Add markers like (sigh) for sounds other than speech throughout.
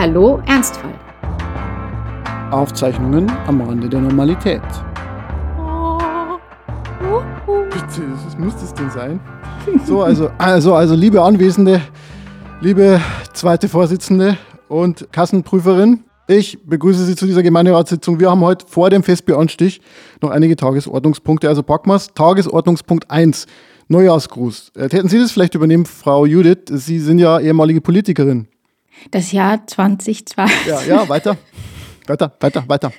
Hallo Ernstfall. Aufzeichnungen am Rande der Normalität. Bitte, das muss das denn sein? So, also, also, also, liebe Anwesende, liebe zweite Vorsitzende und Kassenprüferin, ich begrüße Sie zu dieser Gemeinderatssitzung. Wir haben heute vor dem Festbieranstich noch einige Tagesordnungspunkte. Also packen wir Tagesordnungspunkt 1, Neujahrsgruß. Äh, Hätten Sie das vielleicht übernehmen, Frau Judith? Sie sind ja ehemalige Politikerin. Das Jahr 2020. Ja, ja, weiter. Weiter, weiter, weiter.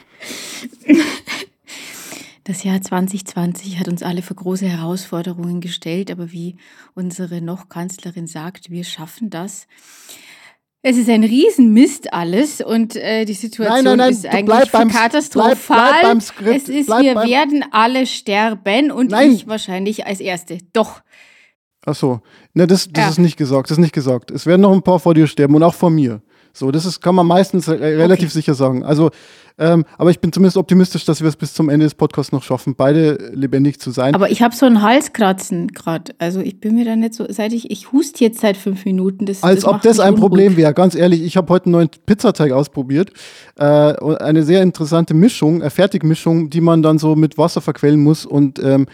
Das Jahr 2020 hat uns alle vor große Herausforderungen gestellt, aber wie unsere noch Kanzlerin sagt, wir schaffen das. Es ist ein Riesenmist alles und äh, die Situation Nein, nein, nein, ist eigentlich beim- katastrophal. bleib- bleib beim Skript, es ist, bleib wir werden alle sterben und ich wahrscheinlich als Erste. Doch. Ach so. Ne, das, das Ja. ist nicht gesagt. Das ist nicht gesagt. Es werden noch ein paar vor dir sterben und auch vor mir. So, das ist, kann man meistens äh, relativ Okay. sicher sagen. Also, ähm, aber ich bin zumindest optimistisch, dass wir es bis zum Ende des Podcasts noch schaffen, beide lebendig zu sein. Aber ich habe so einen Halskratzen gerade. Also ich bin mir da nicht so, seit ich, ich huste jetzt seit fünf Minuten. Das, Als ob macht das ein Problem unruhig. wäre. Ganz ehrlich, ich habe heute einen neuen Pizzateig ausprobiert. Äh, eine sehr interessante Mischung, äh, Fertigmischung, die man dann so mit Wasser verquellen muss. Und ähm,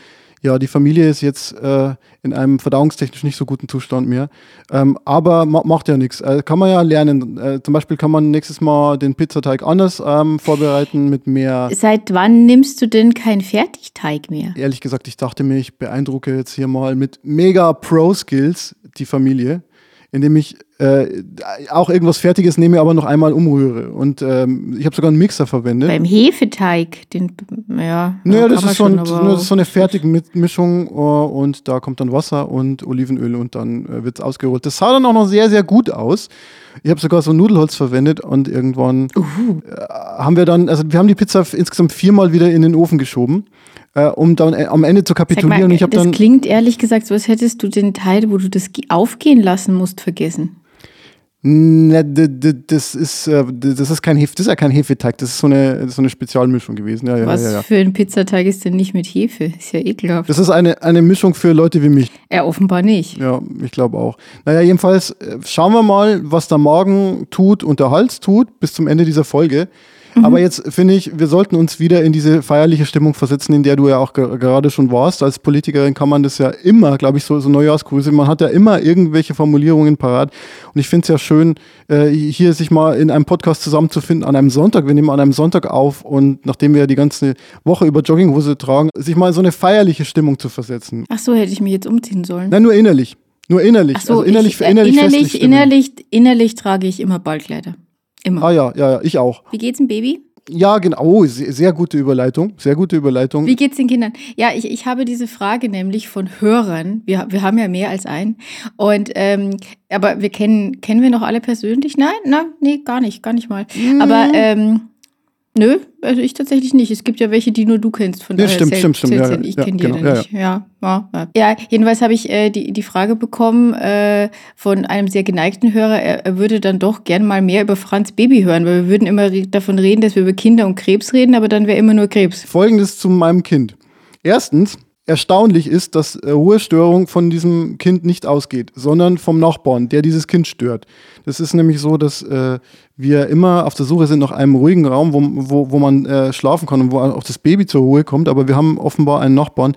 ja, die Familie ist jetzt äh, in einem verdauungstechnisch nicht so guten Zustand mehr. Ähm, aber ma macht ja nichts. Äh, kann man ja lernen. Äh, zum Beispiel kann man nächstes Mal den Pizzateig anders ähm, vorbereiten mit mehr. Seit wann nimmst du denn keinen Fertigteig mehr? Ehrlich gesagt, ich dachte mir, ich beeindrucke jetzt hier mal mit mega Pro-Skills die Familie, indem ich äh, auch irgendwas Fertiges nehme, aber noch einmal umrühre. Und ähm, ich habe sogar einen Mixer verwendet. Beim Hefeteig, den, ja. Naja, das ist, schon, aber- das ist so eine Fertigmischung uh, und da kommt dann Wasser und Olivenöl und dann äh, wird es ausgerollt. Das sah dann auch noch sehr, sehr gut aus. Ich habe sogar so Nudelholz verwendet und irgendwann äh, haben wir dann, also wir haben die Pizza insgesamt viermal wieder in den Ofen geschoben, äh, um dann äh, am Ende zu mal, kapitulieren. und ich das dann klingt ehrlich gesagt so, als hättest du den Teil, wo du das ge- aufgehen lassen musst, vergessen. Ne, d- das ist, äh, das ist kein Hefe, das ist ja kein Hefeteig, das ist so eine, so eine Spezialmischung gewesen. Ja, ja, Was ja, ja. für ein Pizzateig ist denn nicht mit Hefe? Ist ja ekelhaft. Das ist eine, eine Mischung für Leute wie mich. Ja, offenbar nicht. Ja, ich glaube auch. Naja, jedenfalls äh, schauen wir mal, was der Magen tut und der Hals tut bis zum Ende dieser Folge. Aber jetzt finde ich, wir sollten uns wieder in diese feierliche Stimmung versetzen, in der du ja auch ge gerade schon warst. Als Politikerin kann man das ja immer, glaube ich, so, so Neujahrsgrüße, man hat ja immer irgendwelche Formulierungen parat. Und ich finde es ja schön, äh, hier sich mal in einem Podcast zusammenzufinden an einem Sonntag. Wir nehmen an einem Sonntag auf und nachdem wir ja die ganze Woche über Jogginghose tragen, sich mal in so eine feierliche Stimmung zu versetzen. Ach so, hätte ich mich jetzt umziehen sollen. Nein, nur innerlich. Nur innerlich. Ach so, also innerlich, ich, äh, innerlich, innerlich, stimmen. innerlich, innerlich trage ich immer Ballkleider. Immer. Ah ja, ja, ja, ich auch. Wie geht's dem Baby? Ja, genau. Oh, sehr, sehr gute Überleitung. Sehr gute Überleitung. Wie geht's den Kindern? Ja, ich, ich habe diese Frage nämlich von Hörern. Wir, wir haben ja mehr als einen. Und ähm, aber wir kennen, kennen wir noch alle persönlich? Nein, na, nee, gar nicht, gar nicht mal. Mhm. Aber ähm, nö, also ich tatsächlich nicht. Es gibt ja welche, die nur du kennst. Von Ja, stimmt, stimmt, stimmt, ja. Ich kenne die genau, ja nicht. Ja, ja, jedenfalls habe ich äh, die, die Frage bekommen äh, von einem sehr geneigten Hörer, er, er würde dann doch gern mal mehr über Franz Baby hören, weil wir würden immer davon reden, dass wir über Kinder und Krebs reden, aber dann wäre immer nur Krebs. Folgendes zu meinem Kind. Erstens, erstaunlich ist, dass äh, Ruhestörung von diesem Kind nicht ausgeht, sondern vom Nachbarn, der dieses Kind stört. Das ist nämlich so, dass äh, wir immer auf der Suche sind nach einem ruhigen Raum, wo, wo, wo man äh, schlafen kann und wo auch das Baby zur Ruhe kommt. Aber wir haben offenbar einen Nachbarn,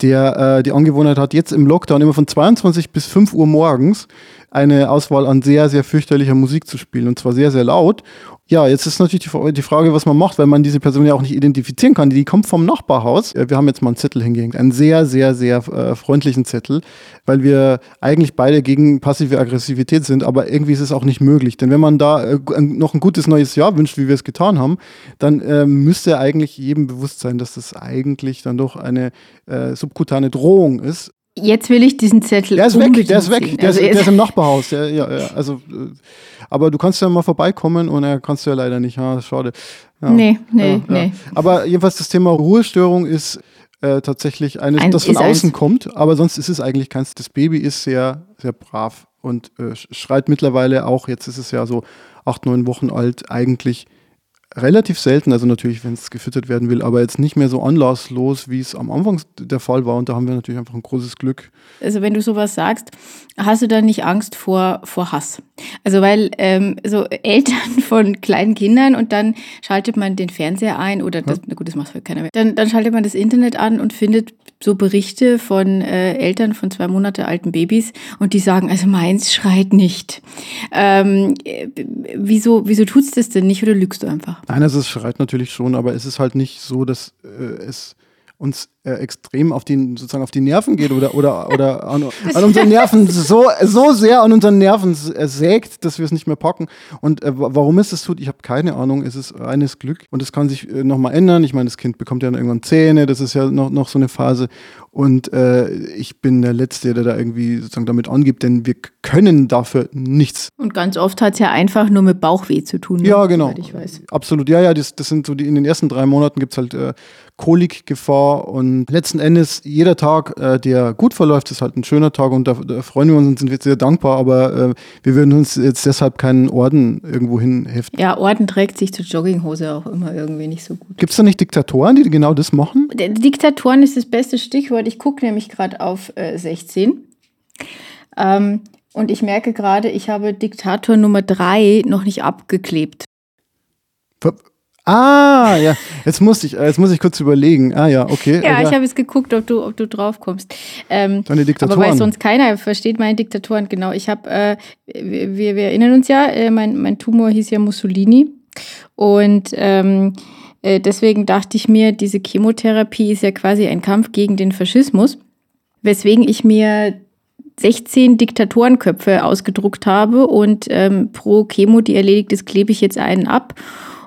der äh, die Angewohnheit hat, jetzt im Lockdown immer von 22 bis 5 Uhr morgens eine Auswahl an sehr, sehr fürchterlicher Musik zu spielen und zwar sehr, sehr laut. Ja, jetzt ist natürlich die, die Frage, was man macht, weil man diese Person ja auch nicht identifizieren kann. Die kommt vom Nachbarhaus. Äh, Wir haben jetzt mal einen Zettel hingehängt, einen sehr, sehr, sehr äh, freundlichen Zettel, weil wir eigentlich beide gegen passive Aggressivität sind, aber irgendwie ist es auch nicht möglich. Denn wenn man da äh, noch ein gutes neues Jahr wünscht, wie wir es getan haben, dann äh, müsste eigentlich jedem bewusst sein, dass das eigentlich dann doch eine äh, subkutane Drohung ist. Jetzt will ich diesen Zettel Der ist weg, der ist weg, der, Also ist, der ist im Nachbarhaus. Ja, ja, ja, also, äh, aber du kannst ja mal vorbeikommen und er kannst du ja leider nicht. Ja, schade. Ja, Nee, nee, nee. Aber jedenfalls das Thema Ruhestörung ist äh, tatsächlich eines, Ein- das von eins. außen kommt, aber sonst ist es eigentlich keins. Das Baby ist sehr, sehr brav und äh, sch- schreit mittlerweile auch, jetzt ist es ja so acht, neun Wochen alt, eigentlich relativ selten, also natürlich, wenn es gefüttert werden will, aber jetzt nicht mehr so anlasslos, wie es am Anfang der Fall war. Und da haben wir natürlich einfach ein großes Glück. Also wenn du sowas sagst, hast du dann nicht Angst vor, vor Hass? Also weil ähm, so Eltern (laughs) von kleinen Kindern und dann schaltet man den Fernseher ein oder das, na gut, das macht keiner mehr. Dann, dann schaltet man das Internet an und findet so Berichte von äh, Eltern von zwei Monate alten Babys und die sagen, also meins schreit nicht. Ähm, äh, wieso wieso tut's das denn nicht oder lügst du einfach? Nein, also es schreit natürlich schon, aber es ist halt nicht so, dass äh, es uns äh, extrem auf die, sozusagen auf die Nerven geht oder, oder, oder an, (laughs) an unseren Nerven so, so sehr an unseren Nerven äh, sägt, dass wir es nicht mehr packen. Und äh, warum es das tut, ich habe keine Ahnung. Es ist reines Glück und es kann sich äh, nochmal ändern. Ich meine, das Kind bekommt ja dann irgendwann Zähne, das ist ja noch, noch so eine Phase. Und äh, ich bin der Letzte, der da irgendwie sozusagen damit angibt, denn wir können dafür nichts. Und ganz oft hat es ja einfach nur mit Bauchweh zu tun. Ne? Ja, genau. Ich weiß. Absolut. Ja, ja, das, das sind so die, in den ersten drei Monaten gibt es halt äh, Kolikgefahr und letzten Endes jeder Tag, äh, der gut verläuft, ist halt ein schöner Tag und da, da freuen wir uns und sind wir sehr dankbar, aber äh, wir würden uns jetzt deshalb keinen Orden irgendwo hinheften. Ja, Orden trägt sich zur Jogginghose auch immer irgendwie nicht so gut. Gibt es da nicht Diktatoren, die genau das machen? Diktatoren ist das beste Stichwort. Ich gucke nämlich gerade auf äh, 16. Ähm, und ich merke gerade, ich habe Diktator Nummer 3 noch nicht abgeklebt. Ah, ja, jetzt muss ich, jetzt muss ich kurz überlegen. Ah ja, okay. Ja, ich habe jetzt geguckt, ob du, ob du drauf kommst. Ähm, Deine Diktatoren. Aber weil sonst keiner versteht meine Diktatoren, genau. Ich habe, äh, wir, wir erinnern uns ja, äh, mein, mein Tumor hieß ja Mussolini. Und ähm, äh, deswegen dachte ich mir, diese Chemotherapie ist ja quasi ein Kampf gegen den Faschismus. Weswegen ich mir 16 Diktatorenköpfe ausgedruckt habe und ähm, pro Chemo, die erledigt ist, klebe ich jetzt einen ab.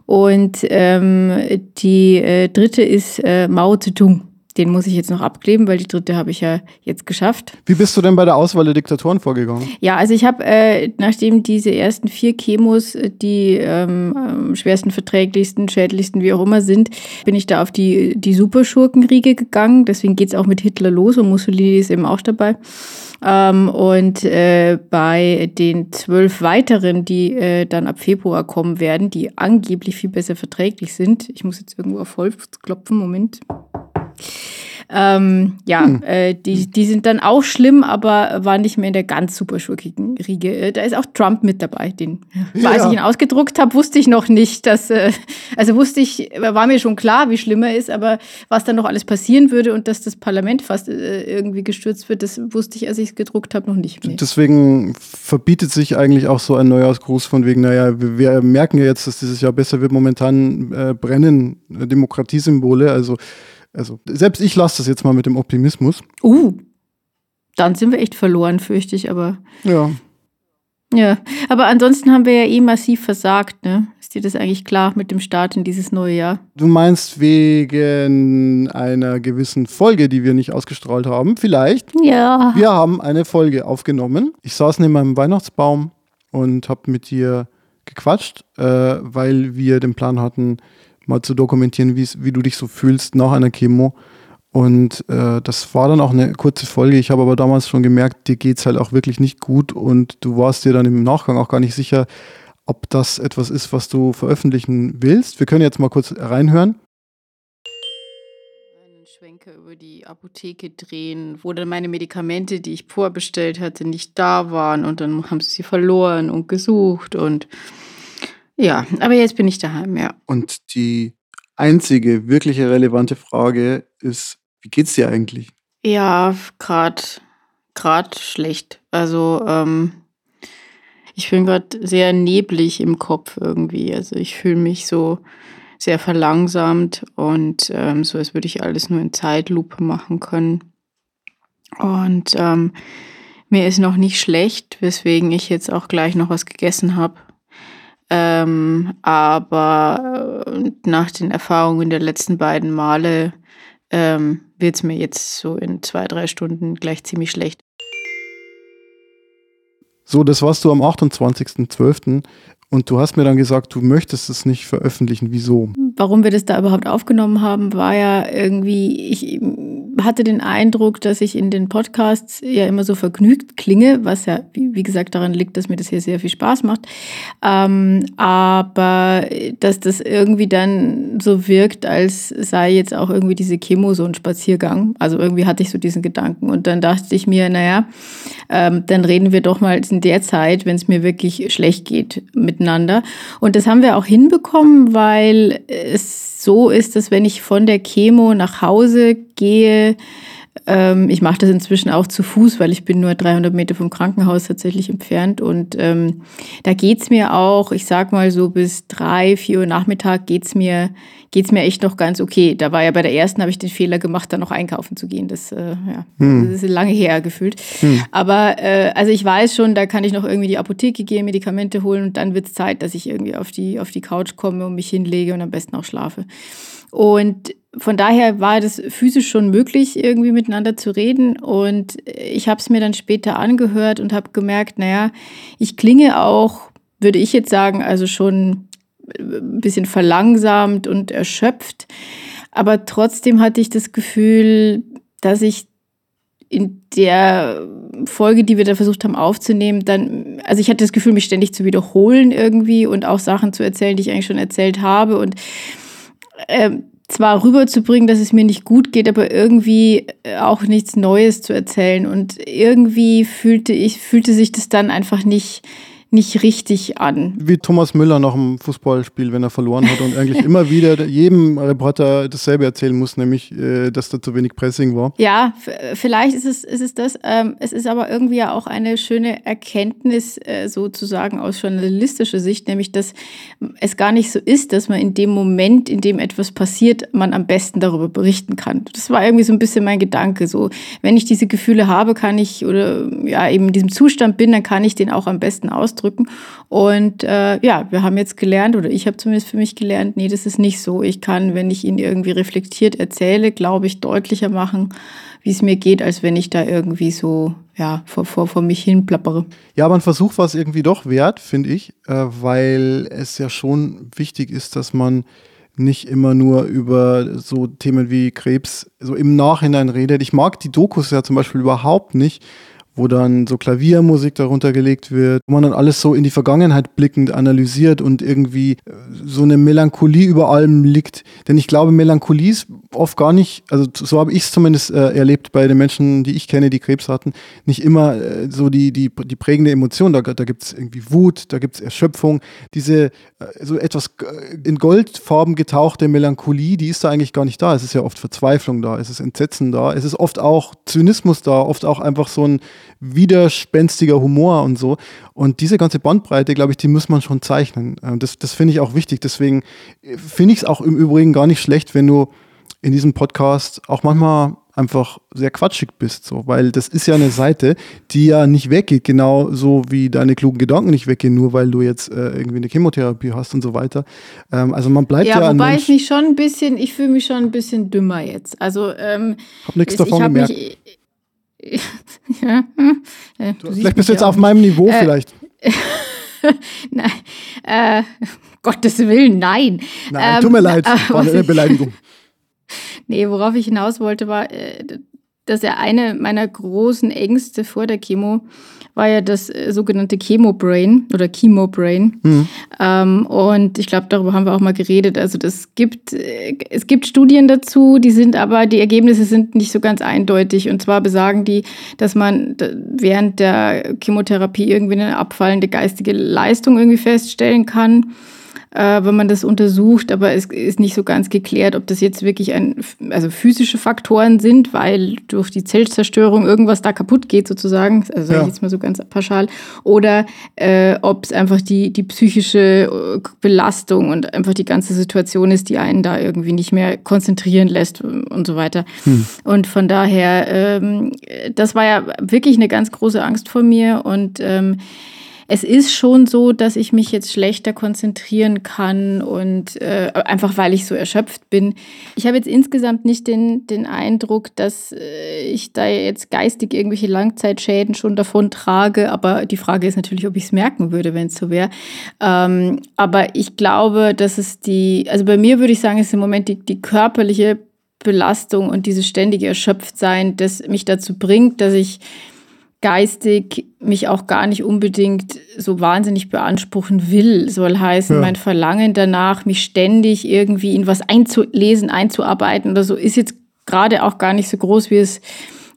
Und ähm, die äh, dritte ist äh, Mao Zedong. Den muss ich jetzt noch abkleben, weil die dritte habe ich ja jetzt geschafft. Wie bist du denn bei der Auswahl der Diktatoren vorgegangen? Ja, also ich habe, äh, nachdem diese ersten vier Chemos die ähm, schwersten, verträglichsten, schädlichsten, wie auch immer sind, bin ich da auf die, die Superschurkenriege gegangen. Deswegen geht es auch mit Hitler los und Mussolini ist eben auch dabei. Ähm, und äh, bei den zwölf weiteren, die äh, dann ab Februar kommen werden, die angeblich viel besser verträglich sind, ich muss jetzt irgendwo auf Holz klopfen, Moment. Ähm, ja, hm. äh, die, die sind dann auch schlimm, aber waren nicht mehr in der ganz super schurkigen Riege. Äh, da ist auch Trump mit dabei. Den, ja. Als ich ihn ausgedruckt habe, wusste ich noch nicht, dass, äh, also wusste ich, war mir schon klar, wie schlimm er ist, aber was dann noch alles passieren würde und dass das Parlament fast äh, irgendwie gestürzt wird, das wusste ich, als ich es gedruckt habe, noch nicht mehr. Deswegen verbietet sich eigentlich auch so ein Neujahrsgruß von wegen, naja, wir, wir merken ja jetzt, dass dieses Jahr besser wird. Momentan äh, brennen Demokratiesymbole, also also selbst ich lasse das jetzt mal mit dem Optimismus. Uh, dann sind wir echt verloren, fürchte ich, aber. Ja. Ja, aber ansonsten haben wir ja eh massiv versagt, ne? Ist dir das eigentlich klar mit dem Start in dieses neue Jahr? Du meinst wegen einer gewissen Folge, die wir nicht ausgestrahlt haben? Vielleicht. Ja. Wir haben eine Folge aufgenommen. Ich saß neben meinem Weihnachtsbaum und habe mit dir gequatscht, äh, weil wir den Plan hatten, mal zu dokumentieren, wie du dich so fühlst nach einer Chemo. Und äh, das war dann auch eine kurze Folge. Ich habe aber damals schon gemerkt, dir geht es halt auch wirklich nicht gut und du warst dir dann im Nachgang auch gar nicht sicher, ob das etwas ist, was du veröffentlichen willst. Wir können jetzt mal kurz reinhören. Einen Schwenker über die Apotheke drehen, wo dann meine Medikamente, die ich vorbestellt hatte, nicht da waren und dann haben sie sie verloren und gesucht und ja, aber jetzt bin ich daheim, ja. Und die einzige wirkliche relevante Frage ist, wie geht's dir eigentlich? Ja, gerade gerade schlecht. Also ähm, ich bin gerade sehr neblig im Kopf irgendwie. Also ich fühle mich so sehr verlangsamt und ähm, so, als würde ich alles nur in Zeitlupe machen können. Und ähm, mir ist noch nicht schlecht, weswegen ich jetzt auch gleich noch was gegessen habe. Ähm, aber äh, nach den Erfahrungen der letzten beiden Male ähm, wird es mir jetzt so in zwei, drei Stunden gleich ziemlich schlecht. So, das warst du am 28.12. Und du hast mir dann gesagt, du möchtest es nicht veröffentlichen. Wieso? Warum wir das da überhaupt aufgenommen haben, war ja irgendwie, ich hatte den Eindruck, dass ich in den Podcasts ja immer so vergnügt klinge, was ja, wie, gesagt, daran liegt, dass mir das hier sehr viel Spaß macht. Ähm, aber dass das irgendwie dann so wirkt, als sei jetzt auch irgendwie diese Chemo so ein Spaziergang. Also irgendwie hatte ich so diesen Gedanken. Und dann dachte ich mir, naja, ähm, dann reden wir doch mal in der Zeit, wenn es mir wirklich schlecht geht, miteinander. Und das haben wir auch hinbekommen, weil es so ist, dass wenn ich von der Chemo nach Hause gehe, ähm, ich mache das inzwischen auch zu Fuß, weil ich bin nur 300 Meter vom Krankenhaus tatsächlich entfernt. Und ähm, da geht's mir auch, ich sag mal so bis drei, vier Uhr Nachmittag geht's mir, geht's mir echt noch ganz okay. Da war ja bei der ersten, habe ich den Fehler gemacht, da noch einkaufen zu gehen. Das, äh, ja, hm. das ist lange her gefühlt. Hm. Aber äh, also ich weiß schon, da kann ich noch irgendwie die Apotheke gehen, Medikamente holen und dann wird's Zeit, dass ich irgendwie auf die, auf die Couch komme und mich hinlege und am besten auch schlafe. Und von daher war das physisch schon möglich, irgendwie miteinander zu reden. Und ich habe es mir dann später angehört und habe gemerkt, naja, ich klinge auch, würde ich jetzt sagen, also schon ein bisschen verlangsamt und erschöpft. Aber trotzdem hatte ich das Gefühl, dass ich in der Folge, die wir da versucht haben aufzunehmen, dann, also ich hatte das Gefühl, mich ständig zu wiederholen irgendwie und auch Sachen zu erzählen, die ich eigentlich schon erzählt habe. Und ähm, zwar rüberzubringen, dass es mir nicht gut geht, aber irgendwie äh, auch nichts Neues zu erzählen. Und irgendwie fühlte ich, fühlte sich das dann einfach nicht, nicht richtig an. Wie Thomas Müller nach dem Fußballspiel, wenn er verloren hat und eigentlich immer wieder (laughs) jedem Reporter dasselbe erzählen muss, nämlich, äh, dass da zu wenig Pressing war. Ja, vielleicht ist es, ist es das. Ähm, es ist aber irgendwie ja auch eine schöne Erkenntnis äh, sozusagen aus journalistischer Sicht, nämlich, dass es gar nicht so ist, dass man in dem Moment, in dem etwas passiert, man am besten darüber berichten kann. Das war irgendwie so ein bisschen mein Gedanke. So, wenn ich diese Gefühle habe, kann ich oder ja eben in diesem Zustand bin, dann kann ich den auch am besten ausdrücken ausdrücken. Und äh, ja, wir haben jetzt gelernt, oder ich habe zumindest für mich gelernt, nee, das ist nicht so. Ich kann, wenn ich ihn irgendwie reflektiert erzähle, glaube ich, deutlicher machen, wie es mir geht, als wenn ich da irgendwie so ja, vor, vor, vor mich hin plappere. Ja, aber ein Versuch war es irgendwie doch wert, finde ich, äh, weil es ja schon wichtig ist, dass man nicht immer nur über so Themen wie Krebs so im Nachhinein redet. Ich mag die Dokus ja zum Beispiel überhaupt nicht, wo dann so Klaviermusik darunter gelegt wird, wo man dann alles so in die Vergangenheit blickend analysiert und irgendwie äh, so eine Melancholie über allem liegt. Denn ich glaube, Melancholie ist oft gar nicht, also so habe ich es zumindest äh, erlebt bei den Menschen, die ich kenne, die Krebs hatten, nicht immer äh, so die, die, die prägende Emotion. Da, da gibt es irgendwie Wut, da gibt es Erschöpfung. Diese äh, so etwas in Goldfarben getauchte Melancholie, die ist da eigentlich gar nicht da. Es ist ja oft Verzweiflung da, es ist Entsetzen da, es ist oft auch Zynismus da, oft auch einfach so ein widerspenstiger Humor und so. Und diese ganze Bandbreite, glaube ich, die muss man schon zeichnen. Ähm, das, das finde ich auch wichtig. Deswegen äh, finde ich es auch im Übrigen gar nicht schlecht, wenn du in diesem Podcast auch manchmal einfach sehr quatschig bist, so, weil das ist ja eine Seite, die ja nicht weggeht, genau so wie deine klugen Gedanken nicht weggehen, nur weil du jetzt äh, irgendwie eine Chemotherapie hast und so weiter. Ähm, also man bleibt ja. Ja, wobei ich mich schon ein bisschen, ich fühle mich schon ein bisschen dümmer jetzt. Also ähm, hab nichts davon gemerkt. Mich, (laughs) ja. Äh, du vielleicht bist du jetzt auf meinem Niveau äh, vielleicht. (laughs) nein, äh, (laughs) Gottes Willen, nein. Nein, ähm, tut mir leid, war eine Beleidigung. (laughs) nee, worauf ich hinaus wollte, war, äh, dass er eine meiner großen Ängste vor der Chemo war ja das äh, sogenannte Chemo-Brain oder Chemo-Brain. Mhm. Ähm, und ich glaube, darüber haben wir auch mal geredet. Also das gibt, äh, es gibt Studien dazu, die sind aber, die Ergebnisse sind nicht so ganz eindeutig. Und zwar besagen die, dass man während der Chemotherapie irgendwie eine abfallende geistige Leistung irgendwie feststellen kann äh, wenn man das untersucht, aber es ist nicht so ganz geklärt, ob das jetzt wirklich ein, also physische Faktoren sind, weil durch die Zellzerstörung irgendwas da kaputt geht sozusagen, also ja. jetzt mal so ganz pauschal, oder äh, ob es einfach die, die psychische äh, Belastung und einfach die ganze Situation ist, die einen da irgendwie nicht mehr konzentrieren lässt und so weiter. Hm. Und von daher, ähm, das war ja wirklich eine ganz große Angst vor mir und ähm, es ist schon so, dass ich mich jetzt schlechter konzentrieren kann und äh, einfach weil ich so erschöpft bin. Ich habe jetzt insgesamt nicht den, den Eindruck, dass äh, ich da jetzt geistig irgendwelche Langzeitschäden schon davon trage, aber die Frage ist natürlich, ob ich es merken würde, wenn es so wäre. Ähm, aber ich glaube, dass es die, also bei mir würde ich sagen, ist im Moment die, die körperliche Belastung und dieses ständige Erschöpftsein, das mich dazu bringt, dass ich geistig mich auch gar nicht unbedingt so wahnsinnig beanspruchen will. Soll heißen, ja. mein Verlangen danach, mich ständig irgendwie in was einzulesen, einzuarbeiten oder so, ist jetzt gerade auch gar nicht so groß, wie es,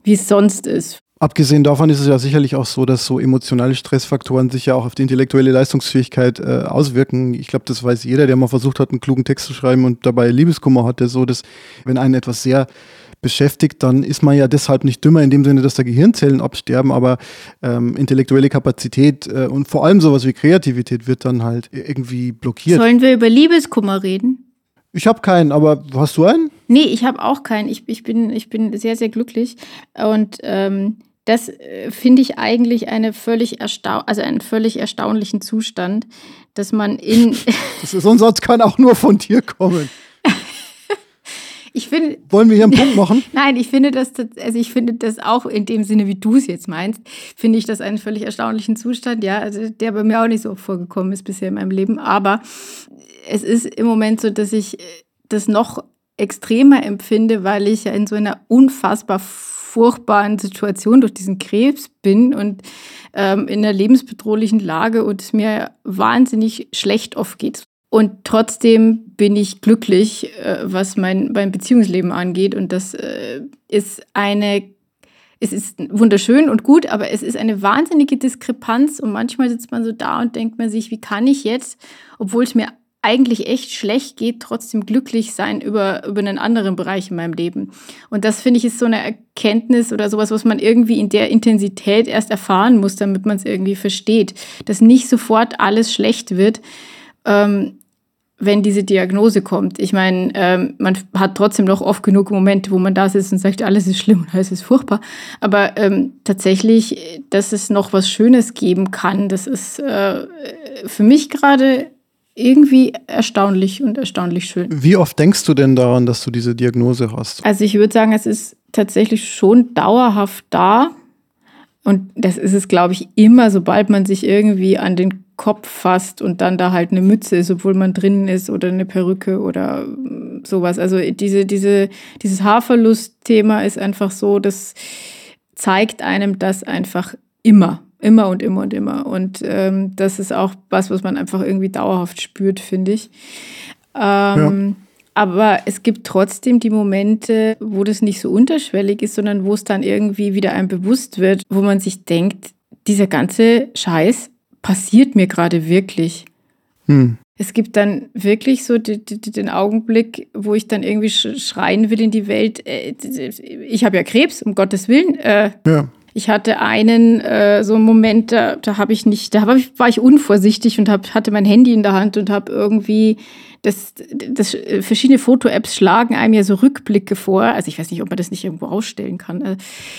wie es sonst ist. Abgesehen davon ist es ja sicherlich auch so, dass so emotionale Stressfaktoren sich ja auch auf die intellektuelle Leistungsfähigkeit äh, auswirken. Ich glaube, das weiß jeder, der mal versucht hat, einen klugen Text zu schreiben und dabei Liebeskummer hatte, so dass wenn einen etwas sehr beschäftigt, dann ist man ja deshalb nicht dümmer in dem Sinne, dass da Gehirnzellen absterben, aber ähm, intellektuelle Kapazität äh, und vor allem sowas wie Kreativität wird dann halt irgendwie blockiert. Sollen wir über Liebeskummer reden? Ich habe keinen, aber hast du einen? Nee, ich habe auch keinen. Ich, ich, bin, ich bin sehr, sehr glücklich. Und ähm, das äh, finde ich eigentlich eine völlig erstau also einen völlig erstaunlichen Zustand, dass man in. (laughs) das ist, sonst kann auch nur von dir kommen. Ich finde. Wollen wir hier einen Punkt machen? (laughs) Nein, ich finde das, also ich finde das auch in dem Sinne, wie du es jetzt meinst, finde ich das einen völlig erstaunlichen Zustand, ja, also der bei mir auch nicht so vorgekommen ist bisher in meinem Leben. Aber es ist im Moment so, dass ich das noch extremer empfinde, weil ich ja in so einer unfassbar furchtbaren Situation durch diesen Krebs bin und ähm, in einer lebensbedrohlichen Lage und es mir wahnsinnig schlecht oft geht. Und trotzdem bin ich glücklich, äh, was mein, mein Beziehungsleben angeht. Und das äh, ist eine, es ist wunderschön und gut, aber es ist eine wahnsinnige Diskrepanz. Und manchmal sitzt man so da und denkt man sich, wie kann ich jetzt, obwohl es mir eigentlich echt schlecht geht, trotzdem glücklich sein über, über einen anderen Bereich in meinem Leben. Und das finde ich ist so eine Erkenntnis oder sowas, was man irgendwie in der Intensität erst erfahren muss, damit man es irgendwie versteht. Dass nicht sofort alles schlecht wird. Ähm, wenn diese Diagnose kommt. Ich meine, ähm, man hat trotzdem noch oft genug Momente, wo man da sitzt und sagt, alles ist schlimm und alles ist furchtbar. Aber ähm, tatsächlich, dass es noch was Schönes geben kann, das ist äh, für mich gerade irgendwie erstaunlich und erstaunlich schön. Wie oft denkst du denn daran, dass du diese Diagnose hast? Also ich würde sagen, es ist tatsächlich schon dauerhaft da. Und das ist es, glaube ich, immer, sobald man sich irgendwie an den Kopf fasst und dann da halt eine Mütze ist, obwohl man drinnen ist oder eine Perücke oder sowas. Also diese, diese, dieses Haarverlust-Thema ist einfach so, das zeigt einem das einfach immer. Immer und immer und immer. Und ähm, das ist auch was, was man einfach irgendwie dauerhaft spürt, finde ich. Ähm, ja. Aber es gibt trotzdem die Momente, wo das nicht so unterschwellig ist, sondern wo es dann irgendwie wieder einem bewusst wird, wo man sich denkt, dieser ganze Scheiß passiert mir gerade wirklich? Hm. Es gibt dann wirklich so die, die, den Augenblick, wo ich dann irgendwie schreien will in die Welt, äh, ich habe ja Krebs, um Gottes Willen. Äh, ja. Ich hatte einen äh, so einen Moment, da, da habe ich nicht, da ich, war ich unvorsichtig und hab, hatte mein Handy in der Hand und habe irgendwie das, das verschiedene Foto-Apps schlagen einem ja so Rückblicke vor. Also ich weiß nicht, ob man das nicht irgendwo ausstellen kann. Also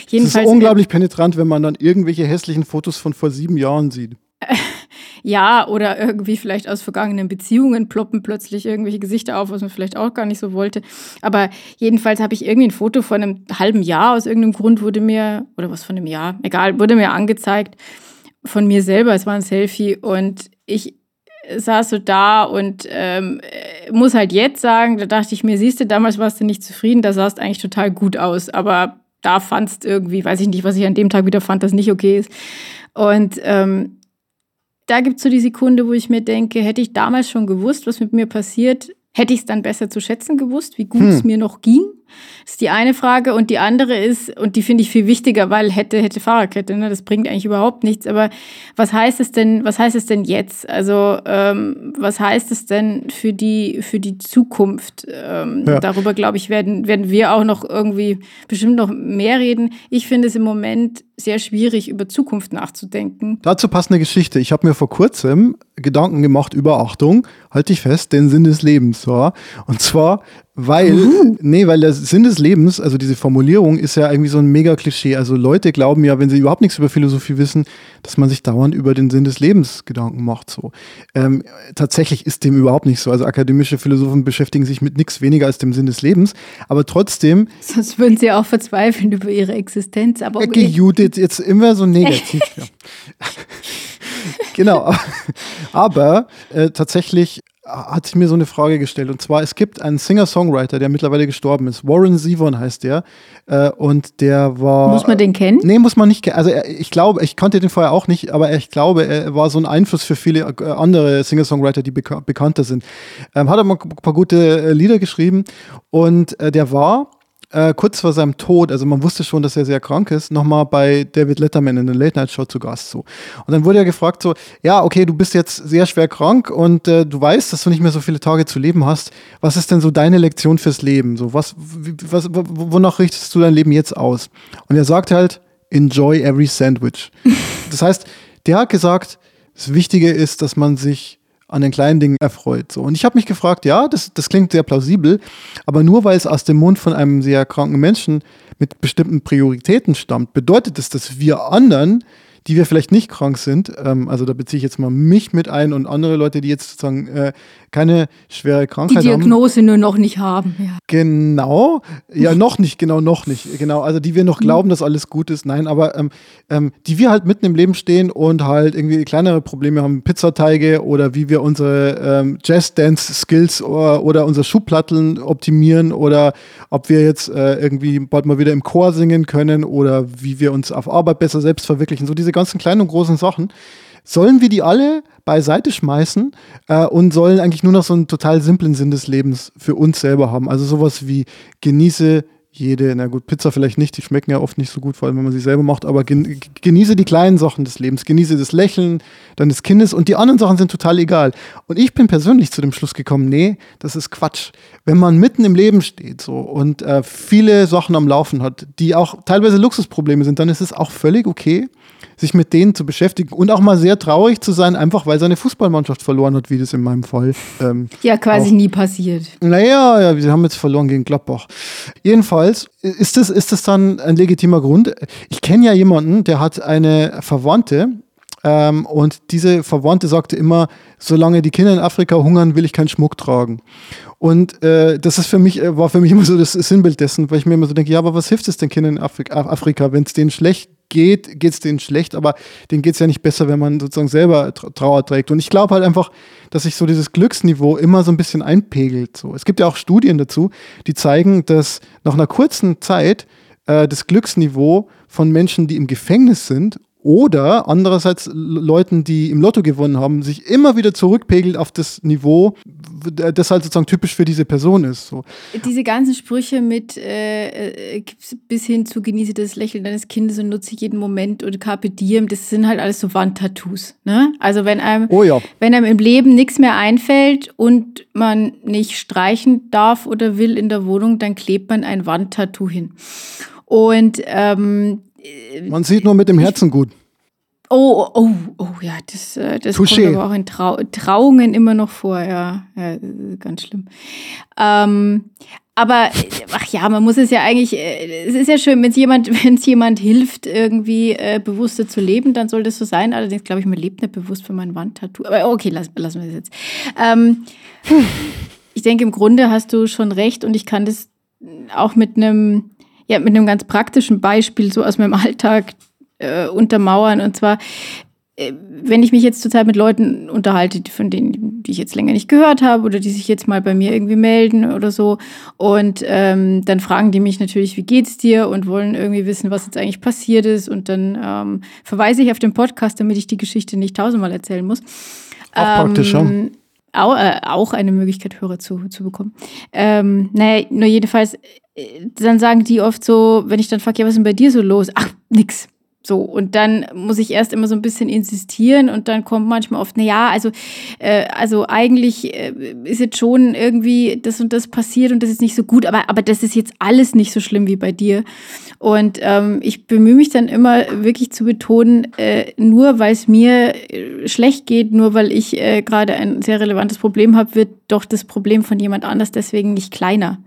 jedenfalls, das ist unglaublich penetrant, wenn man dann irgendwelche hässlichen Fotos von vor sieben Jahren sieht. (laughs) ja, oder irgendwie vielleicht aus vergangenen Beziehungen ploppen plötzlich irgendwelche Gesichter auf, was man vielleicht auch gar nicht so wollte. Aber jedenfalls habe ich irgendwie ein Foto von einem halben Jahr aus irgendeinem Grund wurde mir, oder was von einem Jahr, egal, wurde mir angezeigt von mir selber. Es war ein Selfie und ich saß so da und ähm, muss halt jetzt sagen, da dachte ich mir, siehst du, damals warst du nicht zufrieden, da sahst eigentlich total gut aus, aber da fandst irgendwie, weiß ich nicht, was ich an dem Tag wieder fand, das nicht okay ist. Und ähm, da gibt es so die Sekunde, wo ich mir denke, hätte ich damals schon gewusst, was mit mir passiert, hätte ich es dann besser zu schätzen gewusst, wie gut es hm. mir noch ging. Das ist die eine Frage. Und die andere ist, und die finde ich viel wichtiger, weil hätte, hätte Fahrradkette, ne? das bringt eigentlich überhaupt nichts. Aber was heißt es denn, was heißt es denn jetzt? Also, ähm, was heißt es denn für die, für die Zukunft? Ähm, ja. Darüber, glaube ich, werden, werden wir auch noch irgendwie bestimmt noch mehr reden. Ich finde es im Moment sehr schwierig, über Zukunft nachzudenken. Dazu passt eine Geschichte. Ich habe mir vor kurzem Gedanken gemacht über Achtung, halte ich fest, den Sinn des Lebens. So. Und zwar weil, uh. nee, weil der Sinn des Lebens, also diese Formulierung ist ja irgendwie so ein mega Klischee. Also Leute glauben ja, wenn sie überhaupt nichts über Philosophie wissen, dass man sich dauernd über den Sinn des Lebens Gedanken macht. So. Ähm, tatsächlich ist dem überhaupt nicht so. Also akademische Philosophen beschäftigen sich mit nichts weniger als dem Sinn des Lebens. Aber trotzdem. Sonst würden sie auch verzweifeln über ihre Existenz. Aber okay. Judith, jetzt immer so negativ. (laughs) ja. genau. Aber äh, tatsächlich hat sich mir so eine Frage gestellt. Und zwar, es gibt einen Singer-Songwriter, der mittlerweile gestorben ist. Warren Zevon heißt der. Äh, und der war. Muss man den kennen? Nee, muss man nicht kennen. Also ich glaube, ich kannte den vorher auch nicht, aber ich glaube, er war so ein Einfluss für viele äh, andere Singer-Songwriter, die beka bekannter sind. Ähm, hat er mal ein paar gute äh, Lieder geschrieben. Und äh, der war äh, kurz vor seinem Tod, also man wusste schon, dass er sehr krank ist, nochmal bei David Letterman in der Late Night Show zu Gast. So. Und dann wurde er gefragt so, ja, okay, du bist jetzt sehr schwer krank und äh, du weißt, dass du nicht mehr so viele Tage zu leben hast. Was ist denn so deine Lektion fürs Leben? So, was, was, wonach richtest du dein Leben jetzt aus? Und er sagt halt, enjoy every sandwich. (laughs) Das heißt, der hat gesagt, das Wichtige ist, dass man sich an den kleinen Dingen erfreut. So. Und ich habe mich gefragt, ja, das, das klingt sehr plausibel, aber nur weil es aus dem Mund von einem sehr kranken Menschen mit bestimmten Prioritäten stammt, bedeutet es, dass wir anderen die wir vielleicht nicht krank sind. Ähm, also da beziehe ich jetzt mal mich mit ein und andere Leute, die jetzt sozusagen äh, keine schwere Krankheit haben. Die Diagnose haben. nur noch nicht haben. Ja. Genau, ja (laughs) noch nicht, genau noch nicht. Genau, also die wir noch glauben, dass alles gut ist. Nein, aber ähm, ähm, die wir halt mitten im Leben stehen und halt irgendwie kleinere Probleme haben, Pizzateige oder wie wir unsere ähm, Jazz-Dance-Skills oder, oder, unsere Schuhplatteln optimieren oder ob wir jetzt äh, irgendwie bald mal wieder im Chor singen können oder wie wir uns auf Arbeit besser selbst verwirklichen. So diese ganzen kleinen und großen Sachen, sollen wir die alle beiseite schmeißen äh, und sollen eigentlich nur noch so einen total simplen Sinn des Lebens für uns selber haben. Also sowas wie genieße jede, na gut, Pizza vielleicht nicht, die schmecken ja oft nicht so gut, vor allem wenn man sie selber macht, aber genieße die kleinen Sachen des Lebens, genieße das Lächeln deines Kindes und die anderen Sachen sind total egal. Und ich bin persönlich zu dem Schluss gekommen, nee, das ist Quatsch. Wenn man mitten im Leben steht so und äh, viele Sachen am Laufen hat, die auch teilweise Luxusprobleme sind, dann ist es auch völlig okay, sich mit denen zu beschäftigen und auch mal sehr traurig zu sein, einfach weil seine Fußballmannschaft verloren hat, wie das in meinem Fall. Ähm, ja, quasi auch. nie passiert. Naja, ja, wir haben jetzt verloren gegen Gladbach. Jedenfalls ist das, ist dann ein legitimer Grund. Ich kenne ja jemanden, der hat eine Verwandte, ähm, und diese Verwandte sagte immer, solange die Kinder in Afrika hungern, will ich keinen Schmuck tragen. Und äh, das ist für mich, äh, war für mich immer so das Sinnbild dessen, weil ich mir immer so denke, ja, aber was hilft es den Kindern in Afrika wenn es denen schlecht geht, geht es denen schlecht, aber denen geht es ja nicht besser, wenn man sozusagen selber Trauer trägt. Und ich glaube halt einfach, dass sich so dieses Glücksniveau immer so ein bisschen einpegelt. So. Es gibt ja auch Studien dazu, die zeigen, dass nach einer kurzen Zeit äh, das Glücksniveau von Menschen, die im Gefängnis sind oder andererseits Leuten, die im Lotto gewonnen haben, sich immer wieder zurückpegelt auf das Niveau, das halt sozusagen typisch für diese Person ist. So. Diese ganzen Sprüche mit äh, äh bis hin zu genieße das Lächeln deines Kindes und nutze jeden Moment und Carpe Diem, das sind halt alles so Wandtattoos. Ne? Also wenn einem, oh ja. wenn einem im Leben nichts mehr einfällt und man nicht streichen darf oder will in der Wohnung, dann klebt man ein Wandtattoo hin. Und ähm, man sieht nur mit dem Herzen gut. Oh, oh, oh, ja, das, äh, das kommt aber auch in Trau Trauungen immer noch vor, ja. ja ganz schlimm. Ähm, aber, ach ja, man muss es ja eigentlich, äh, es ist ja schön, wenn es jemand, (laughs) jemand hilft, irgendwie äh, bewusster zu leben, dann soll das so sein. Allerdings glaube ich, man lebt nicht bewusst für mein Wandtattoo. Aber okay, lass, lassen wir das jetzt. Ähm, (laughs) ich denke, im Grunde hast du schon recht und ich kann das auch mit einem ja, mit einem ganz praktischen Beispiel so aus meinem Alltag äh, untermauern. Und zwar, äh, wenn ich mich jetzt zurzeit mit Leuten unterhalte, von denen, die ich jetzt länger nicht gehört habe oder die sich jetzt mal bei mir irgendwie melden oder so, und ähm, dann fragen die mich natürlich, wie geht's dir und wollen irgendwie wissen, was jetzt eigentlich passiert ist. Und dann ähm, verweise ich auf den Podcast, damit ich die Geschichte nicht tausendmal erzählen muss. Auch praktisch schon. Auch, äh, auch eine Möglichkeit, Hörer zu, zu bekommen. Ähm, naja, nur jedenfalls, dann sagen die oft so, wenn ich dann frage, ja, was ist denn bei dir so los? Ach, nix. So, und dann muss ich erst immer so ein bisschen insistieren und dann kommt manchmal oft, na ja, also, äh, also eigentlich äh, ist jetzt schon irgendwie das und das passiert und das ist nicht so gut, aber, aber das ist jetzt alles nicht so schlimm wie bei dir. Und ähm, ich bemühe mich dann immer wirklich zu betonen, äh, nur weil es mir äh, schlecht geht, nur weil ich äh, gerade ein sehr relevantes Problem habe, wird doch das Problem von jemand anders deswegen nicht kleiner.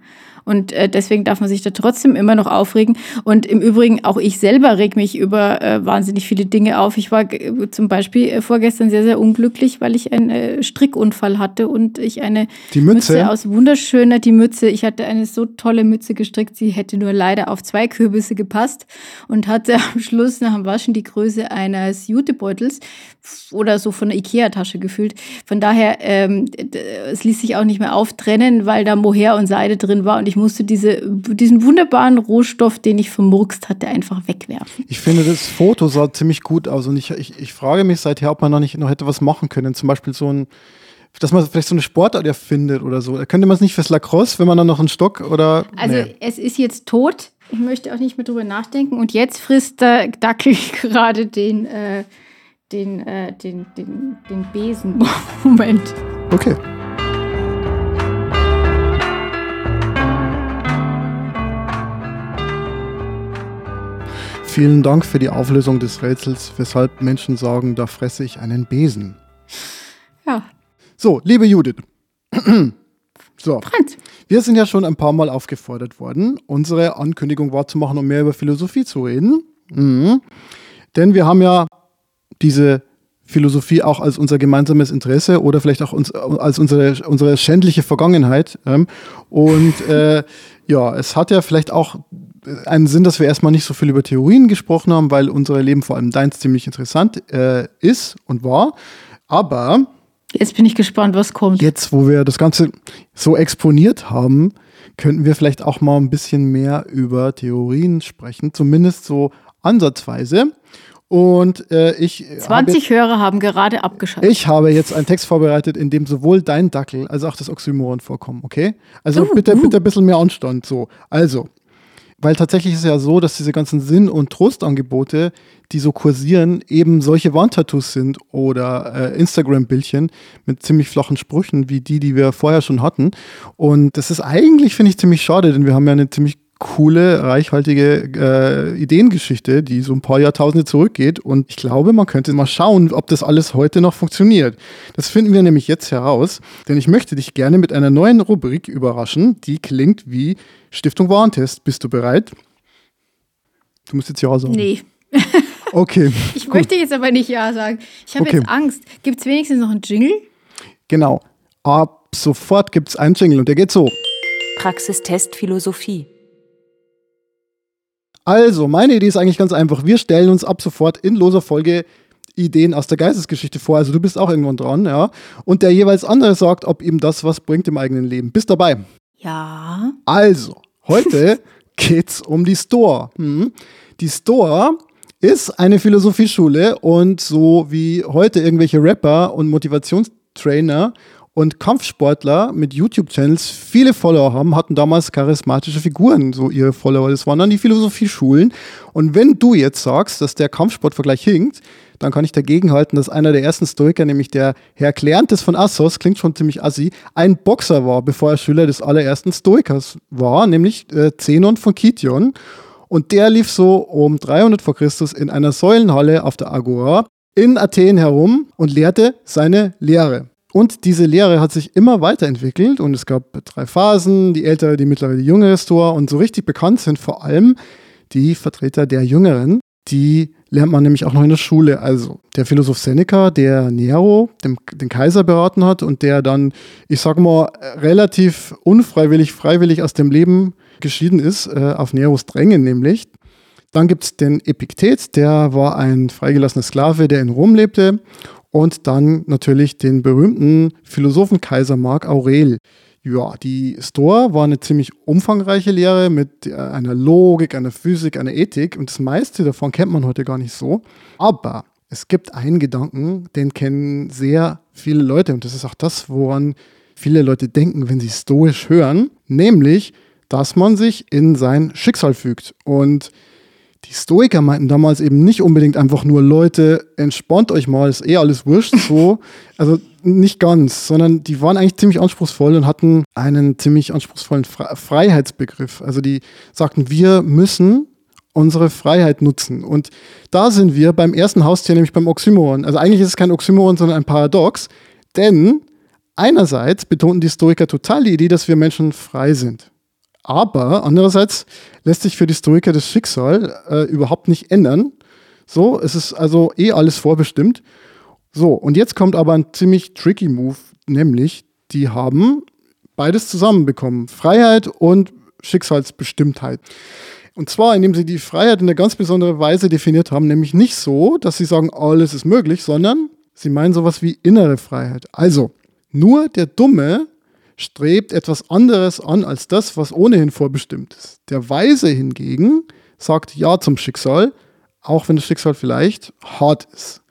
Und äh, deswegen darf man sich da trotzdem immer noch aufregen. Und im Übrigen, auch ich selber reg mich über äh, wahnsinnig viele Dinge auf. Ich war äh, zum Beispiel äh, vorgestern sehr, sehr unglücklich, weil ich einen äh, Strickunfall hatte und ich eine die Mütze. Mütze aus wunderschöner, die Mütze, ich hatte eine so tolle Mütze gestrickt, sie hätte nur leider auf zwei Kürbisse gepasst und hatte (laughs) am Schluss nach dem Waschen die Größe eines Jutebeutels oder so von der Ikea-Tasche gefühlt. Von daher, ähm, es ließ sich auch nicht mehr auftrennen, weil da Mohair und Seide drin war und ich musste diese, diesen wunderbaren Rohstoff, den ich vermurkst hatte, einfach wegwerfen. Ich finde, das Foto sah ziemlich gut aus und ich, ich, ich frage mich seither, ob man noch nicht noch hätte was machen können. Zum Beispiel so ein dass man vielleicht so eine Sportart erfindet oder so. Könnte man es nicht fürs Lacrosse, wenn man dann noch einen Stock oder. Also nee. es ist jetzt tot. Ich möchte auch nicht mehr drüber nachdenken. Und jetzt frisst der Dackel (laughs) gerade den, äh, den, äh, den, den, den Besen. (laughs) Moment. Okay. Vielen Dank für die Auflösung des Rätsels, weshalb Menschen sagen, da fresse ich einen Besen. Ja. So, liebe Judith. (clears throat) so. Franz. Wir sind ja schon ein paar Mal aufgefordert worden, unsere Ankündigung wahrzumachen, um mehr über Philosophie zu reden. Mhm. Denn wir haben ja diese Philosophie auch als unser gemeinsames Interesse oder vielleicht auch uns, als unsere, unsere schändliche Vergangenheit. Ähm, und äh, ja, es hat ja vielleicht auch einen Sinn, dass wir erstmal nicht so viel über Theorien gesprochen haben, weil unser Leben, vor allem deins, ziemlich interessant äh, ist und war. Aber. Jetzt bin ich gespannt, was kommt. Jetzt, wo wir das Ganze so exponiert haben, könnten wir vielleicht auch mal ein bisschen mehr über Theorien sprechen, zumindest so ansatzweise. Und äh, ich. 20 jetzt, Hörer haben gerade abgeschaltet. Ich habe jetzt einen Text vorbereitet, in dem sowohl dein Dackel als auch das Oxymoron vorkommen, okay? Also uh, bitte, uh. bitte ein bisschen mehr Anstand. So. Also, weil tatsächlich ist ja so, dass diese ganzen Sinn- und Trostangebote, die so kursieren, eben solche Wandtattoos sind oder äh, Instagram-Bildchen mit ziemlich flachen Sprüchen wie die, die wir vorher schon hatten. Und das ist eigentlich, finde ich, ziemlich schade, denn wir haben ja eine ziemlich coole, reichhaltige äh, Ideengeschichte, die so ein paar Jahrtausende zurückgeht. Und ich glaube, man könnte mal schauen, ob das alles heute noch funktioniert. Das finden wir nämlich jetzt heraus, denn ich möchte dich gerne mit einer neuen Rubrik überraschen, die klingt wie Stiftung Warentest. Bist du bereit? Du musst jetzt Ja sagen. Nee. (laughs) Okay. (laughs) ich gut. möchte jetzt aber nicht Ja sagen. Ich habe okay. jetzt Angst. Gibt es wenigstens noch einen Jingle? Genau. Ab sofort gibt es einen Jingle und der geht so. Praxistest Philosophie. Also, meine Idee ist eigentlich ganz einfach. Wir stellen uns ab sofort in loser Folge Ideen aus der Geistesgeschichte vor. Also du bist auch irgendwann dran, ja. Und der jeweils andere sagt, ob ihm das was bringt im eigenen Leben. Bist dabei? Ja. Also, heute (laughs) geht's um die Store. Hm. Die Store ist eine Philosophieschule und so wie heute irgendwelche Rapper und Motivationstrainer und Kampfsportler mit YouTube-Channels viele Follower haben, hatten damals charismatische Figuren, so ihre Follower. Das waren dann die Philosophieschulen. Und wenn du jetzt sagst, dass der Kampfsportvergleich hinkt, dann kann ich dagegen halten, dass einer der ersten Stoiker, nämlich der Herr Kleantes von Assos, klingt schon ziemlich assi, ein Boxer war, bevor er Schüler des allerersten Stoikers war, nämlich äh, Zenon von Kition. Und der lief so um 300 vor Christus in einer Säulenhalle auf der Agora in Athen herum und lehrte seine Lehre. Und diese Lehre hat sich immer weiterentwickelt und es gab drei Phasen, die ältere, die mittlere, die jüngere Store und so richtig bekannt sind vor allem die Vertreter der Jüngeren. Die lernt man nämlich auch noch in der Schule. Also der Philosoph Seneca, der Nero, dem, den Kaiser beraten hat und der dann, ich sag mal, relativ unfreiwillig, freiwillig aus dem Leben geschieden ist, äh, auf Neros Drängen nämlich. Dann gibt es den Epiktet, der war ein freigelassener Sklave, der in Rom lebte und dann natürlich den berühmten Philosophen Kaiser Mark Aurel. Ja, die Stoa war eine ziemlich umfangreiche Lehre mit äh, einer Logik, einer Physik, einer Ethik und das meiste davon kennt man heute gar nicht so. Aber es gibt einen Gedanken, den kennen sehr viele Leute und das ist auch das, woran viele Leute denken, wenn sie stoisch hören, nämlich, dass man sich in sein Schicksal fügt. Und die Stoiker meinten damals eben nicht unbedingt einfach nur, Leute, entspannt euch mal, ist eh alles wurscht, so. (laughs) also nicht ganz, sondern die waren eigentlich ziemlich anspruchsvoll und hatten einen ziemlich anspruchsvollen Fre Freiheitsbegriff. Also die sagten, wir müssen unsere Freiheit nutzen. Und da sind wir beim ersten Haustier, nämlich beim Oxymoron. Also eigentlich ist es kein Oxymoron, sondern ein Paradox, denn einerseits betonten die Stoiker total die Idee, dass wir Menschen frei sind. Aber andererseits lässt sich für die Stoiker das Schicksal äh, überhaupt nicht ändern. So, es ist also eh alles vorbestimmt. So, und jetzt kommt aber ein ziemlich tricky Move, nämlich die haben beides zusammenbekommen: Freiheit und Schicksalsbestimmtheit. Und zwar, indem sie die Freiheit in eine ganz besondere Weise definiert haben, nämlich nicht so, dass sie sagen, alles ist möglich, sondern sie meinen sowas wie innere Freiheit. Also, nur der Dumme strebt etwas anderes an als das, was ohnehin vorbestimmt ist. Der Weise hingegen sagt Ja zum Schicksal, auch wenn das Schicksal vielleicht hart ist.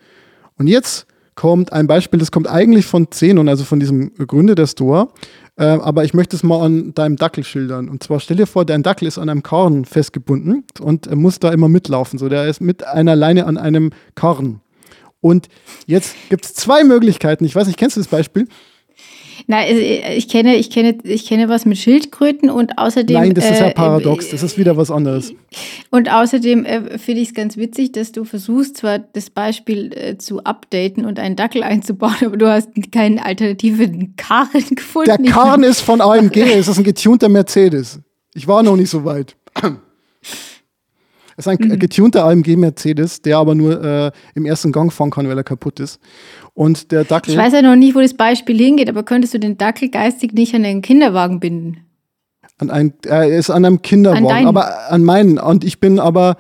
Und jetzt kommt ein Beispiel, das kommt eigentlich von Zenon, also von diesem Gründer der Stoa. Äh, aber ich möchte es mal an deinem Dackel schildern. Und zwar stell dir vor, dein Dackel ist an einem Karren festgebunden und muss da immer mitlaufen. So, der ist mit einer Leine an einem Karren. Und jetzt gibt es zwei Möglichkeiten. Ich weiß nicht, kennst du das Beispiel? Na, ich kenne, ich kenne, ich kenne was mit Schildkröten und außerdem. Nein, das ist ja äh, paradox. Das ist wieder was anderes. Und außerdem äh, finde ich es ganz witzig, dass du versuchst, zwar das Beispiel äh, zu updaten und einen Dackel einzubauen, (laughs) aber du hast keinen alternativen Karren (laughs) gefunden. Der Karren ist von AMG. es ist ein getunter Mercedes. Ich war noch nicht so weit. Es ist ein mhm. getunter AMG Mercedes, der aber nur äh, im ersten Gang fahren kann, weil er kaputt ist. Und der Dackel. Ich weiß ja noch nicht, wo das Beispiel hingeht, aber könntest du den Dackel geistig nicht an einen Kinderwagen binden? An ein, er ist an einem Kinderwagen, an aber an meinen. Und ich bin aber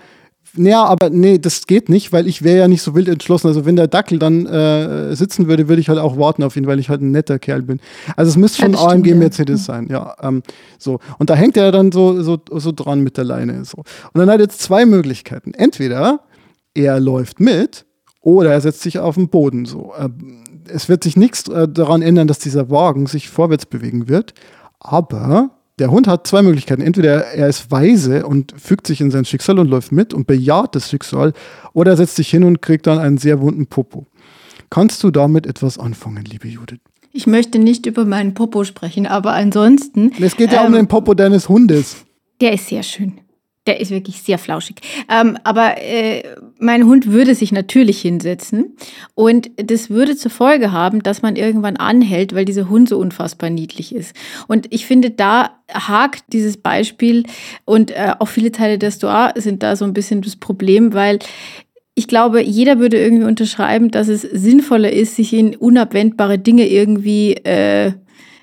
ja, aber nee, das geht nicht, weil ich wäre ja nicht so wild entschlossen. Also wenn der Dackel dann äh, sitzen würde, würde ich halt auch warten auf ihn, weil ich halt ein netter Kerl bin. Also es müsste schon ja, AMG stimmt, Mercedes ja. sein, ja. Ähm, so. Und da hängt er dann so, so, so dran mit der Leine. So. Und dann hat er jetzt zwei Möglichkeiten. Entweder er läuft mit oder er setzt sich auf den Boden. So. Äh, es wird sich nichts äh, daran ändern, dass dieser Wagen sich vorwärts bewegen wird. Aber der Hund hat zwei Möglichkeiten. Entweder er ist weise und fügt sich in sein Schicksal und läuft mit und bejaht das Schicksal, oder er setzt sich hin und kriegt dann einen sehr wunden Popo. Kannst du damit etwas anfangen, liebe Judith? Ich möchte nicht über meinen Popo sprechen, aber ansonsten. Es geht ja ähm, um den Popo deines Hundes. Der ist sehr schön. Der ist wirklich sehr flauschig. Ähm, aber äh, mein Hund würde sich natürlich hinsetzen und das würde zur Folge haben, dass man irgendwann anhält, weil dieser Hund so unfassbar niedlich ist. Und ich finde, da hakt dieses Beispiel und äh, auch viele Teile der Stoa sind da so ein bisschen das Problem, weil ich glaube, jeder würde irgendwie unterschreiben, dass es sinnvoller ist, sich in unabwendbare Dinge irgendwie äh,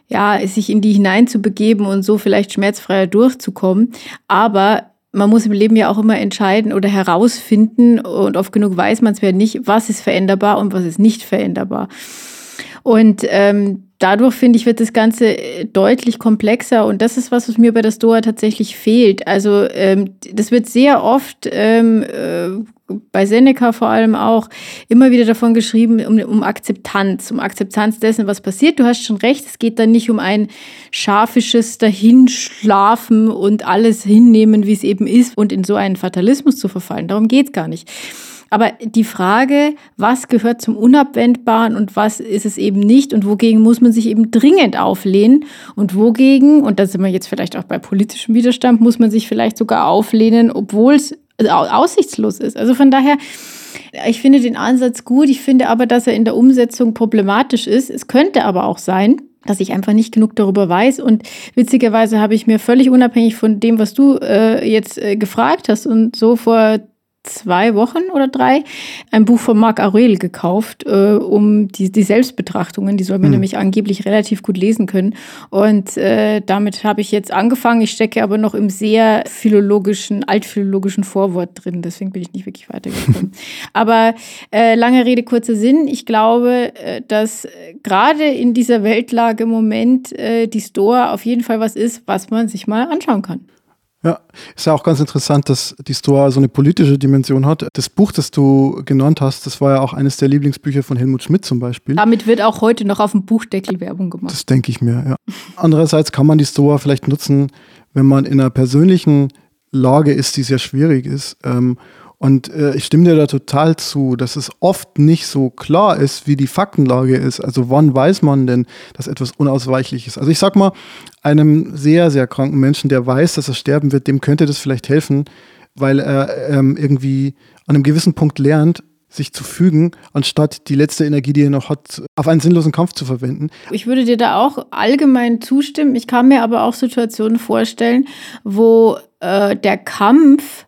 ja, sich in die hineinzubegeben und so vielleicht schmerzfreier durchzukommen. Aber man muss im Leben ja auch immer entscheiden oder herausfinden und oft genug weiß man es ja nicht, was ist veränderbar und was ist nicht veränderbar. Und ähm, dadurch, finde ich, wird das Ganze äh, deutlich komplexer und das ist was, was mir bei der Stoa tatsächlich fehlt. Also ähm, das wird sehr oft ähm, äh, bei Seneca vor allem auch immer wieder davon geschrieben, um, um Akzeptanz, um Akzeptanz dessen, was passiert. Du hast schon recht, es geht dann nicht um ein scharfisches Dahinschlafen und alles hinnehmen, wie es eben ist und in so einen Fatalismus zu verfallen. Darum geht es gar nicht. Aber die Frage, was gehört zum Unabwendbaren und was ist es eben nicht und wogegen muss man sich eben dringend auflehnen und wogegen, und da sind wir jetzt vielleicht auch bei politischem Widerstand, muss man sich vielleicht sogar auflehnen, obwohl es aussichtslos ist. Also von daher, ich finde den Ansatz gut, ich finde aber, dass er in der Umsetzung problematisch ist. Es könnte aber auch sein, dass ich einfach nicht genug darüber weiß. Und witzigerweise habe ich mir völlig unabhängig von dem, was du äh, jetzt äh, gefragt hast und so vor zwei Wochen oder drei ein Buch von Marc Aurel gekauft, äh, um die, die Selbstbetrachtungen, die soll man mhm. nämlich angeblich relativ gut lesen können. Und äh, damit habe ich jetzt angefangen. Ich stecke aber noch im sehr philologischen, altphilologischen Vorwort drin. Deswegen bin ich nicht wirklich weitergekommen. (laughs) aber äh, lange Rede, kurzer Sinn. Ich glaube, äh, dass gerade in dieser Weltlage im Moment äh, die Store auf jeden Fall was ist, was man sich mal anschauen kann. Ja, ist ja auch ganz interessant, dass die Stoa so eine politische Dimension hat. Das Buch, das du genannt hast, das war ja auch eines der Lieblingsbücher von Helmut Schmidt zum Beispiel. Damit wird auch heute noch auf dem Buchdeckel Werbung gemacht. Das denke ich mir, ja. Andererseits kann man die Stoa vielleicht nutzen, wenn man in einer persönlichen Lage ist, die sehr schwierig ist. Ähm, und äh, ich stimme dir da total zu, dass es oft nicht so klar ist, wie die Faktenlage ist. Also wann weiß man denn, dass etwas unausweichlich ist? Also ich sag mal, einem sehr, sehr kranken Menschen, der weiß, dass er sterben wird, dem könnte das vielleicht helfen, weil er ähm, irgendwie an einem gewissen Punkt lernt, sich zu fügen, anstatt die letzte Energie, die er noch hat, auf einen sinnlosen Kampf zu verwenden. Ich würde dir da auch allgemein zustimmen. Ich kann mir aber auch Situationen vorstellen, wo äh, der Kampf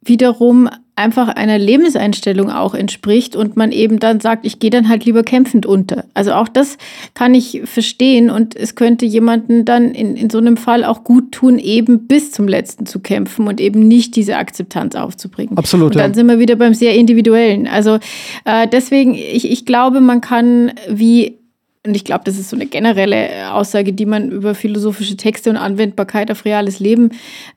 wiederum einfach einer Lebenseinstellung auch entspricht und man eben dann sagt, ich gehe dann halt lieber kämpfend unter. Also auch das kann ich verstehen und es könnte jemanden dann in, in so einem Fall auch gut tun, eben bis zum letzten zu kämpfen und eben nicht diese Akzeptanz aufzubringen. Absolut. Und dann ja. sind wir wieder beim sehr individuellen. Also äh, deswegen, ich, ich glaube, man kann wie und ich glaube, das ist so eine generelle Aussage, die man über philosophische Texte und Anwendbarkeit auf reales Leben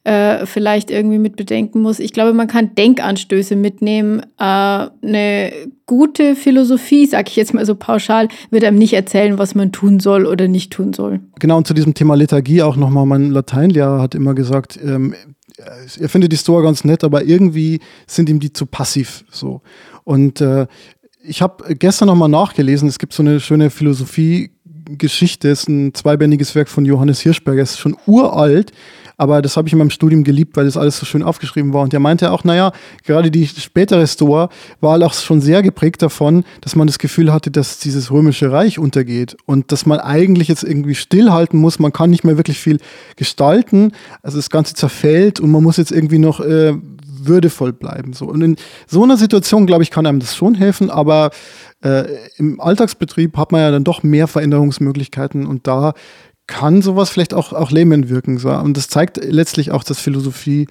äh, vielleicht irgendwie mit bedenken muss. Ich glaube, man kann Denkanstöße mitnehmen. Äh, eine gute Philosophie, sage ich jetzt mal so pauschal, wird einem nicht erzählen, was man tun soll oder nicht tun soll. Genau, und zu diesem Thema Lethargie auch nochmal, mein Lateinlehrer hat immer gesagt, ähm, er findet die Stoa ganz nett, aber irgendwie sind ihm die zu passiv so. Und äh, ich habe gestern nochmal nachgelesen, es gibt so eine schöne Philosophie-Geschichte, ist ein zweibändiges Werk von Johannes Hirschberger, ist schon uralt, aber das habe ich in meinem Studium geliebt, weil das alles so schön aufgeschrieben war. Und der meinte auch, naja, gerade die spätere Stoa war halt auch schon sehr geprägt davon, dass man das Gefühl hatte, dass dieses römische Reich untergeht und dass man eigentlich jetzt irgendwie stillhalten muss. Man kann nicht mehr wirklich viel gestalten. Also das Ganze zerfällt und man muss jetzt irgendwie noch äh, würdevoll bleiben. So. Und in so einer Situation, glaube ich, kann einem das schon helfen, aber äh, im Alltagsbetrieb hat man ja dann doch mehr Veränderungsmöglichkeiten und da kann sowas vielleicht auch, auch lähmend wirken. So. Und das zeigt letztlich auch, dass Philosophie,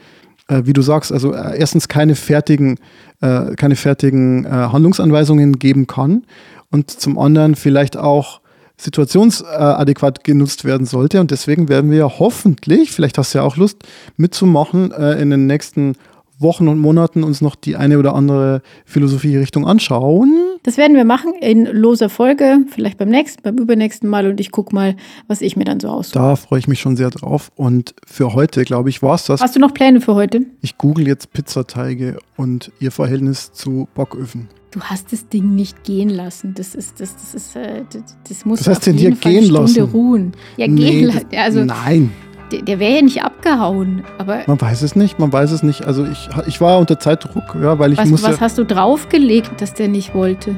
äh, wie du sagst, also äh, erstens keine fertigen, äh, keine fertigen äh, Handlungsanweisungen geben kann und zum anderen vielleicht auch situationsadäquat genutzt werden sollte. Und deswegen werden wir hoffentlich, vielleicht hast du ja auch Lust mitzumachen, äh, in den nächsten Wochen und Monaten uns noch die eine oder andere Philosophierichtung anschauen. Das werden wir machen in loser Folge, vielleicht beim nächsten, beim übernächsten Mal und ich gucke mal, was ich mir dann so aussuche. Da freue ich mich schon sehr drauf. Und für heute, glaube ich, war es das. Hast du noch Pläne für heute? Ich google jetzt Pizzateige und ihr Verhältnis zu Backöfen. Du hast das Ding nicht gehen lassen. Das ist, das, das ist, äh, das, das muss Das heißt auf jeden dir Fall gehen eine Stunde lassen? ruhen. Ja, Nee, gehen lassen. Also Nein, der, der wäre ja nicht abgehauen. Aber man weiß es nicht, man weiß es nicht. Also ich, ich war unter Zeitdruck, ja, weil ich was, muss was hast du draufgelegt, dass der nicht wollte?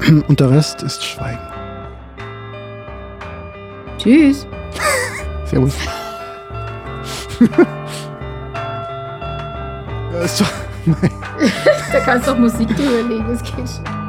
(clears throat) und der Rest ist Schweigen. Tschüss. (laughs) Servus. ja, ist doch, Da kannst du auch Musik drüber legen, das geht schon.